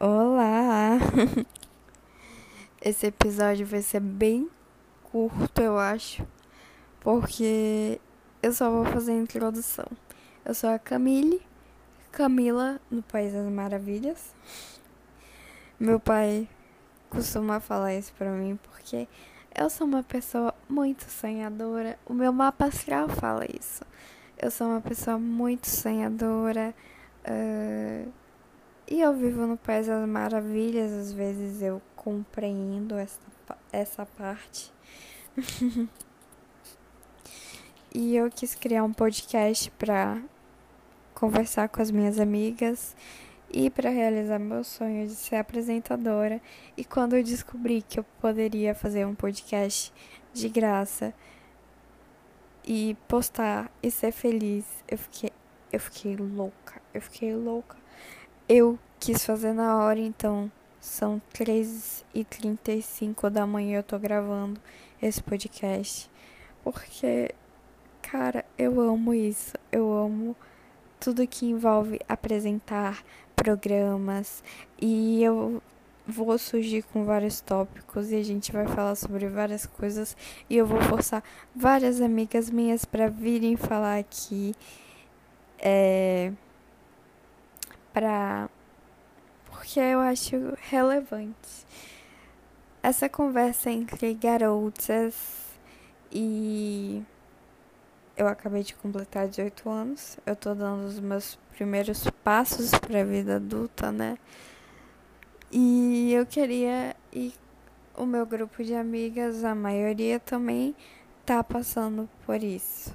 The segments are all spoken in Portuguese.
Olá! Esse episódio vai ser bem curto, eu acho, porque eu só vou fazer a introdução. Eu sou a Camille, Camila no País das Maravilhas. Meu pai costuma falar isso pra mim porque eu sou uma pessoa muito sonhadora. O meu mapa astral fala isso. Eu sou uma pessoa muito sonhadora. Uh e eu vivo no País das Maravilhas, às vezes eu compreendo essa, essa parte. e eu quis criar um podcast para conversar com as minhas amigas e para realizar meu sonho de ser apresentadora. E quando eu descobri que eu poderia fazer um podcast de graça e postar e ser feliz, eu fiquei eu fiquei louca. Eu fiquei louca eu quis fazer na hora, então são 3h35 da manhã eu tô gravando esse podcast. Porque, cara, eu amo isso. Eu amo tudo que envolve apresentar programas. E eu vou surgir com vários tópicos e a gente vai falar sobre várias coisas. E eu vou forçar várias amigas minhas para virem falar aqui. É para porque eu acho relevante. Essa conversa entre garotas e eu acabei de completar 18 anos. Eu tô dando os meus primeiros passos para a vida adulta, né? E eu queria e o meu grupo de amigas, a maioria também tá passando por isso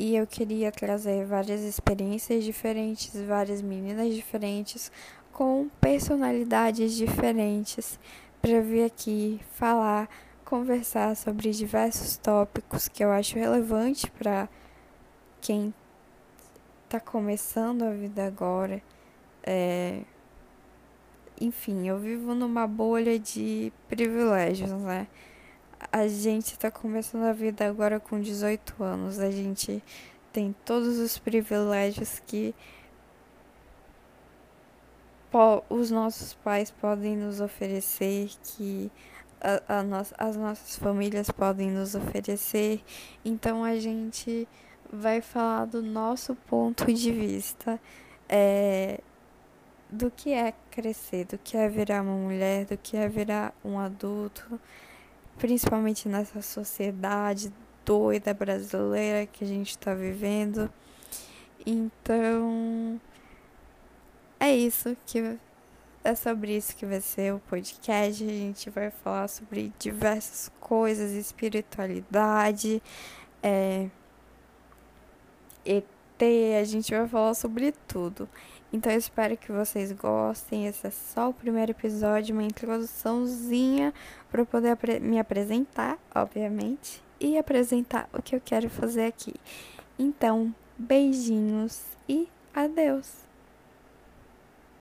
e eu queria trazer várias experiências diferentes, várias meninas diferentes, com personalidades diferentes, para vir aqui falar, conversar sobre diversos tópicos que eu acho relevante para quem está começando a vida agora. É... Enfim, eu vivo numa bolha de privilégios, né? A gente está começando a vida agora com 18 anos. A gente tem todos os privilégios que os nossos pais podem nos oferecer, que a, a no as nossas famílias podem nos oferecer. Então a gente vai falar do nosso ponto de vista. É, do que é crescer, do que é virar uma mulher, do que é virar um adulto principalmente nessa sociedade doida brasileira que a gente está vivendo. Então, é isso que é sobre isso que vai ser o podcast. A gente vai falar sobre diversas coisas, espiritualidade, é, ET, a gente vai falar sobre tudo. Então eu espero que vocês gostem. Esse é só o primeiro episódio, uma introduçãozinha para poder apre me apresentar, obviamente, e apresentar o que eu quero fazer aqui. Então, beijinhos e adeus.